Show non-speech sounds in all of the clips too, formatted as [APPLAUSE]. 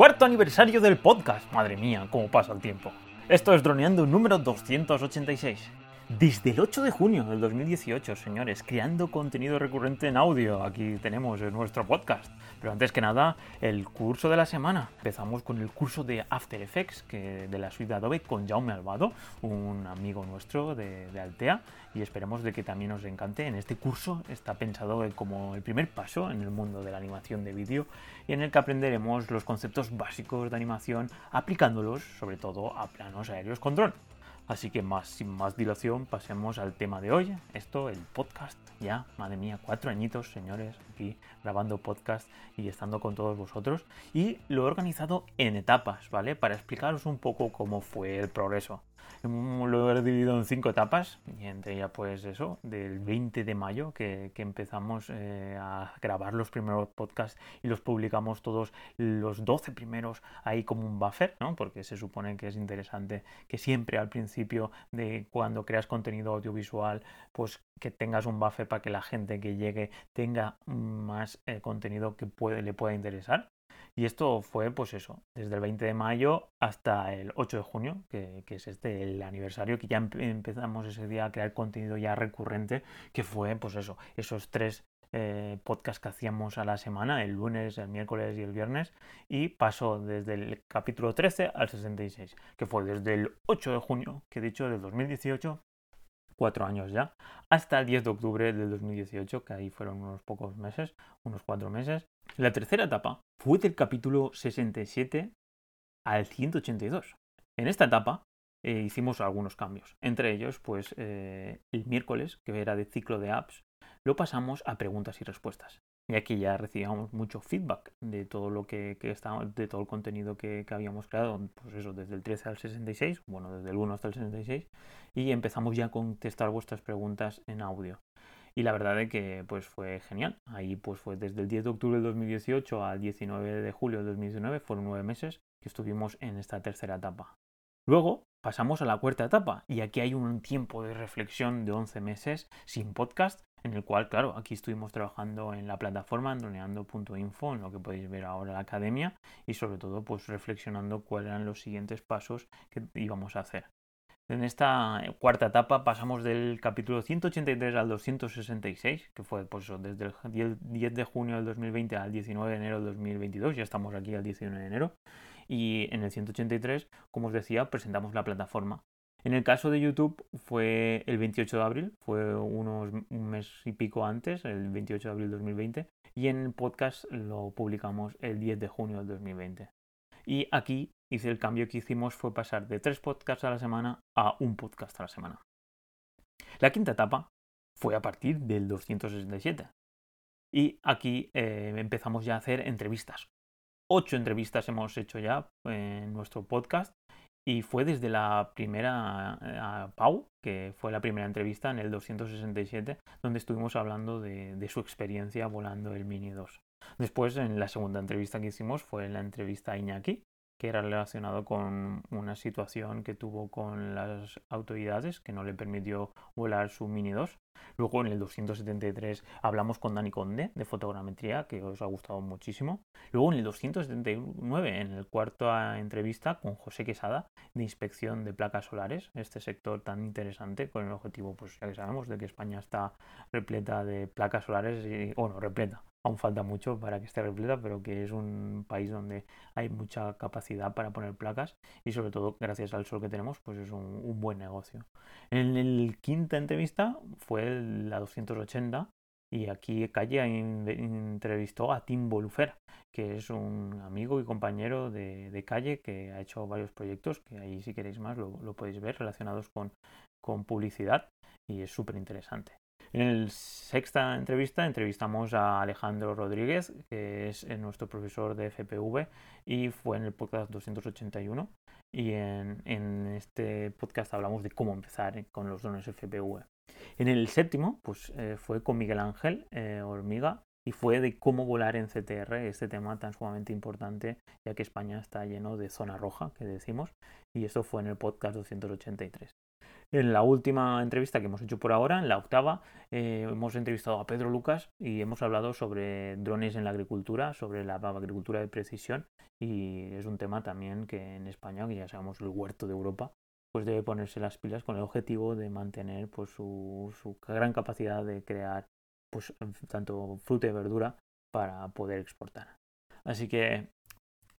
Cuarto aniversario del podcast. Madre mía, cómo pasa el tiempo. Esto es Droneando número 286. Desde el 8 de junio del 2018, señores, creando contenido recurrente en audio. Aquí tenemos nuestro podcast. Pero antes que nada, el curso de la semana. Empezamos con el curso de After Effects que de la suite de Adobe con Jaume Albado, un amigo nuestro de, de Altea. Y esperemos de que también os encante. En este curso está pensado como el primer paso en el mundo de la animación de vídeo y en el que aprenderemos los conceptos básicos de animación aplicándolos sobre todo a planos aéreos con dron. Así que más, sin más dilación, pasemos al tema de hoy. Esto, el podcast. Ya, madre mía, cuatro añitos, señores, aquí grabando podcast y estando con todos vosotros. Y lo he organizado en etapas, ¿vale? Para explicaros un poco cómo fue el progreso. Lo he dividido en cinco etapas, y entre ellas, pues eso, del 20 de mayo que, empezamos eh, a grabar los primeros podcasts y los publicamos todos los 12 primeros ahí como un buffer, ¿no? Porque se supone que es interesante que siempre al principio de cuando creas contenido audiovisual, pues que tengas un buffer para que la gente que llegue tenga más eh, contenido que le pueda interesar. Y esto fue, pues eso, desde el 20 de mayo hasta el 8 de junio, que, que es este el aniversario, que ya empezamos ese día a crear contenido ya recurrente, que fue, pues eso, esos tres eh, podcasts que hacíamos a la semana, el lunes, el miércoles y el viernes, y pasó desde el capítulo 13 al 66, que fue desde el 8 de junio, que he dicho, del 2018, cuatro años ya, hasta el 10 de octubre del 2018, que ahí fueron unos pocos meses, unos cuatro meses. La tercera etapa fue del capítulo 67 al 182. En esta etapa eh, hicimos algunos cambios. Entre ellos, pues eh, el miércoles, que era de ciclo de apps, lo pasamos a preguntas y respuestas. Y aquí ya recibíamos mucho feedback de todo lo que, de todo el contenido que, que, habíamos creado, pues eso, desde el 13 al 66, bueno, desde el 1 hasta el 66, y empezamos ya a contestar vuestras preguntas en audio. Y la verdad es que pues fue genial. Ahí pues fue desde el 10 de octubre del 2018 al 19 de julio del 2019, fueron nueve meses que estuvimos en esta tercera etapa. Luego pasamos a la cuarta etapa y aquí hay un tiempo de reflexión de 11 meses sin podcast en el cual, claro, aquí estuvimos trabajando en la plataforma androneando.info, en lo que podéis ver ahora la academia, y sobre todo, pues reflexionando cuáles eran los siguientes pasos que íbamos a hacer. En esta cuarta etapa pasamos del capítulo 183 al 266, que fue pues, desde el 10 de junio del 2020 al 19 de enero del 2022, ya estamos aquí al 19 de enero, y en el 183, como os decía, presentamos la plataforma. En el caso de YouTube fue el 28 de abril, fue unos, un mes y pico antes, el 28 de abril de 2020, y en el podcast lo publicamos el 10 de junio del 2020. Y aquí hice el cambio que hicimos fue pasar de tres podcasts a la semana a un podcast a la semana. La quinta etapa fue a partir del 267. Y aquí eh, empezamos ya a hacer entrevistas. Ocho entrevistas hemos hecho ya en nuestro podcast y fue desde la primera a Pau, que fue la primera entrevista en el 267, donde estuvimos hablando de, de, su experiencia volando el Mini 2. Después, en la segunda entrevista que hicimos, fue la entrevista a Iñaki, que era relacionado con una situación que tuvo con las autoridades que no le permitió volar su Mini 2. Luego en el 273 hablamos con Dani Conde de fotogrametría, que os ha gustado muchísimo. Luego en el 279, en el cuarto entrevista con José Quesada de inspección de placas solares, este sector tan interesante con el objetivo, pues ya que sabemos, de que España está repleta de placas solares y, bueno, repleta, aún falta mucho para que esté repleta, pero que es un país donde hay mucha capacidad para poner placas y sobre todo gracias al sol que tenemos, pues es un, buen negocio. En el quinta entrevista fue la 280 y aquí Calle entrevistó a Tim Bolufer, que es un amigo y compañero de, de, Calle que ha hecho varios proyectos, que ahí si queréis más lo, lo podéis ver, relacionados con, con publicidad y es súper interesante. En la sexta entrevista entrevistamos a Alejandro Rodríguez, que es nuestro profesor de FPV y fue en el podcast 281. Y en, en este podcast hablamos de cómo empezar con los drones FPV. En el séptimo, pues eh, fue con Miguel Ángel eh, Hormiga y fue de cómo volar en CTR, este tema tan sumamente importante, ya que España está lleno de zona roja, que decimos, y eso fue en el podcast 283. En la última entrevista que hemos hecho por ahora, en la octava, eh, hemos entrevistado a Pedro Lucas y hemos hablado sobre drones en la agricultura, sobre la agricultura de precisión y es un tema también que en España, que ya sabemos el huerto de Europa, pues debe ponerse las pilas con el objetivo de mantener pues su, su gran capacidad de crear pues tanto fruta y verdura para poder exportar. Así que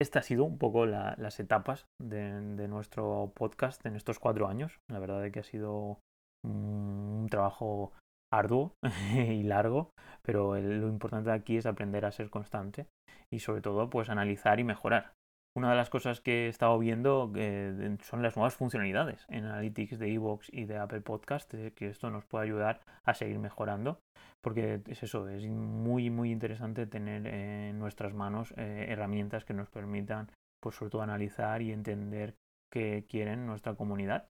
esta ha sido un poco las etapas de, nuestro podcast en estos cuatro años. La verdad es que ha sido un trabajo arduo [LAUGHS] y largo, pero lo importante aquí es aprender a ser constante y sobre todo pues analizar y mejorar. Una de las cosas que he estado viendo eh, son las nuevas funcionalidades en Analytics de Evox y de Apple Podcast, eh, que esto nos puede ayudar a seguir mejorando, porque es eso, es muy muy interesante tener en nuestras manos eh, herramientas que nos permitan, pues sobre todo analizar y entender qué quieren nuestra comunidad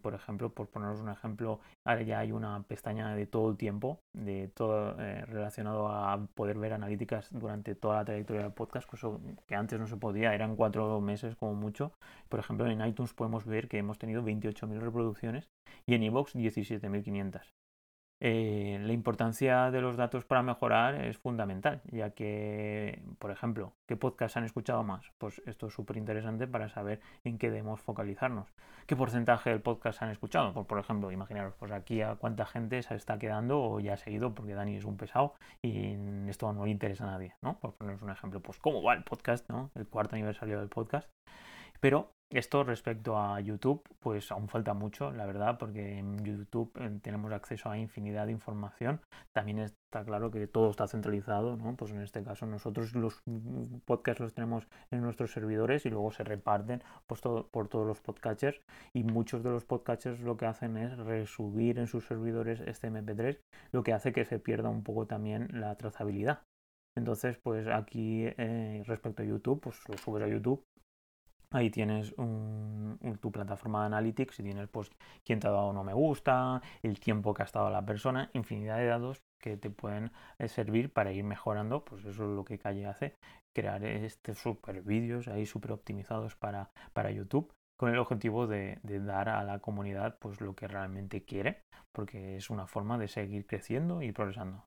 por ejemplo, por poneros un ejemplo, ahora ya hay una pestaña de todo el tiempo, de todo eh, relacionado a poder ver analíticas durante toda la trayectoria del podcast, cosa que antes no se podía, eran cuatro meses como mucho. Por ejemplo, en iTunes podemos ver que hemos tenido 28.000 reproducciones y en iVoox 17.500. Eh, la importancia de los datos para mejorar es fundamental, ya que, por ejemplo, ¿qué podcast han escuchado más? Pues esto es súper interesante para saber en qué debemos focalizarnos. ¿Qué porcentaje del podcast han escuchado? Pues, por ejemplo, imaginaros, pues aquí a cuánta gente se está quedando o ya ha seguido, porque Dani es un pesado y esto no le interesa a nadie, ¿no? Por poneros un ejemplo, pues cómo va el podcast, ¿no? El cuarto aniversario del podcast. Pero esto respecto a YouTube, pues aún falta mucho, la verdad, porque en YouTube eh, tenemos acceso a infinidad de información. También está claro que todo está centralizado, ¿no? Pues en este caso nosotros los podcasts los tenemos en nuestros servidores y luego se reparten pues, por todos los podcatchers y muchos de los podcatchers lo que hacen es resubir en sus servidores este MP3, lo que hace que se pierda un poco también la trazabilidad. Entonces, pues aquí eh, respecto a YouTube, pues lo subes a YouTube Ahí tienes tu plataforma de analytics y tienes pues quién te ha dado no me gusta, el tiempo que ha estado la persona, infinidad de datos que te pueden eh, servir para ir mejorando, pues eso es lo que Calle hace, crear estos super vídeos ahí súper optimizados para, para YouTube con el objetivo de, de, dar a la comunidad pues lo que realmente quiere, porque es una forma de seguir creciendo y progresando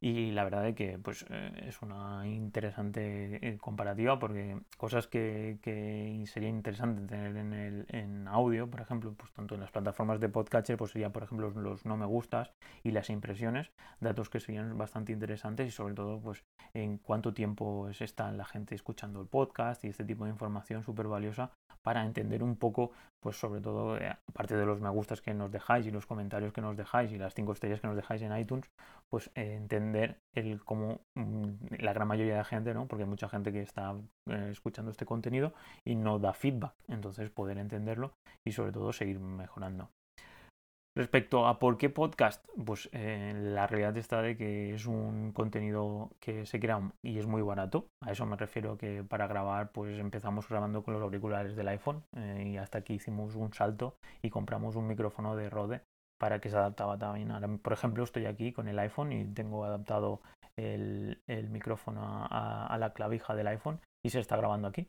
y la verdad es que pues, eh, es una interesante eh, comparativa porque cosas que, que, sería interesante tener en, el, en audio, por ejemplo, pues tanto en las plataformas de podcatcher, pues sería por ejemplo los no me gustas y las impresiones, datos que serían bastante interesantes y sobre todo pues en cuánto tiempo está la gente escuchando el podcast y este tipo de información súper valiosa para entender un poco, pues sobre todo, eh, aparte de los me gustas que nos dejáis y los comentarios que nos dejáis y las cinco estrellas que nos dejáis en iTunes, pues entender el cómo mm, la gran mayoría de gente, ¿no? Porque hay mucha gente que está eh, escuchando este contenido y no da feedback. Entonces poder entenderlo y sobre todo seguir mejorando. Respecto a por qué podcast, pues eh, la realidad está de que es un contenido que se crea y es muy barato. A eso me refiero que para grabar, pues empezamos grabando con los auriculares del iPhone eh, y hasta aquí hicimos un salto y compramos un micrófono de Rode para que se adaptaba también. Ahora, por ejemplo, estoy aquí con el iPhone y tengo adaptado el, micrófono a, la clavija del iPhone y se está grabando aquí.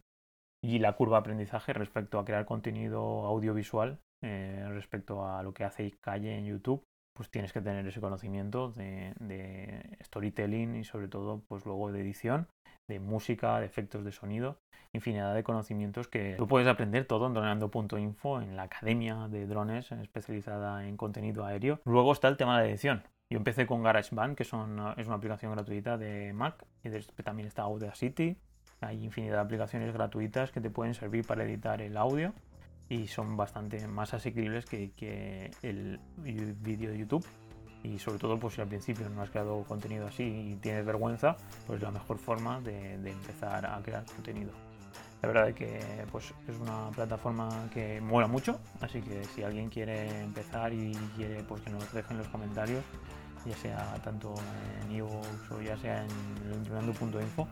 Y la curva aprendizaje respecto a crear contenido audiovisual, eh, respecto a lo que hace Calle en YouTube, pues tienes que tener ese conocimiento de, de, storytelling y sobre todo pues luego de edición, de música, de efectos de sonido infinidad de conocimientos que tú puedes aprender todo en dronando.info, en la academia de drones especializada en contenido aéreo. Luego está el tema de edición. Yo empecé con GarageBand, que son, es una aplicación gratuita de Mac, y también está Audacity. Hay infinidad de aplicaciones gratuitas que te pueden servir para editar el audio y son bastante más asequibles que, que el vídeo de YouTube y sobre todo pues si al principio no has creado contenido así y tienes vergüenza, pues la mejor forma de, empezar a crear contenido. La verdad es que pues, es una plataforma que mola mucho, así que si alguien quiere empezar y quiere pues, que nos dejen los comentarios, ya sea tanto en iVoox o ya sea en entrenando.info,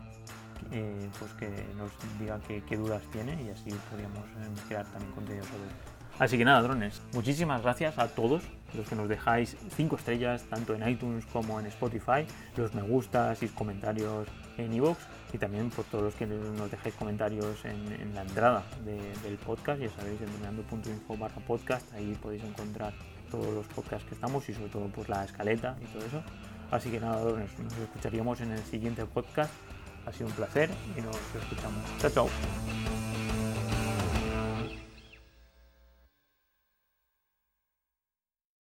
eh, pues que nos diga qué, dudas tiene y así podríamos eh, crear también contenido sobre Así que nada, drones, muchísimas gracias a todos los que nos dejáis 5 estrellas tanto en iTunes como en Spotify, los me gustas y comentarios en iVoox y también por todos los que nos dejáis comentarios en, la entrada del podcast, ya sabéis, en barra podcast, ahí podéis encontrar todos los podcasts que estamos y sobre todo pues la escaleta y todo eso. Así que nada, drones, nos escucharíamos en el siguiente podcast. Ha sido un placer y nos escuchamos. Chao, chao.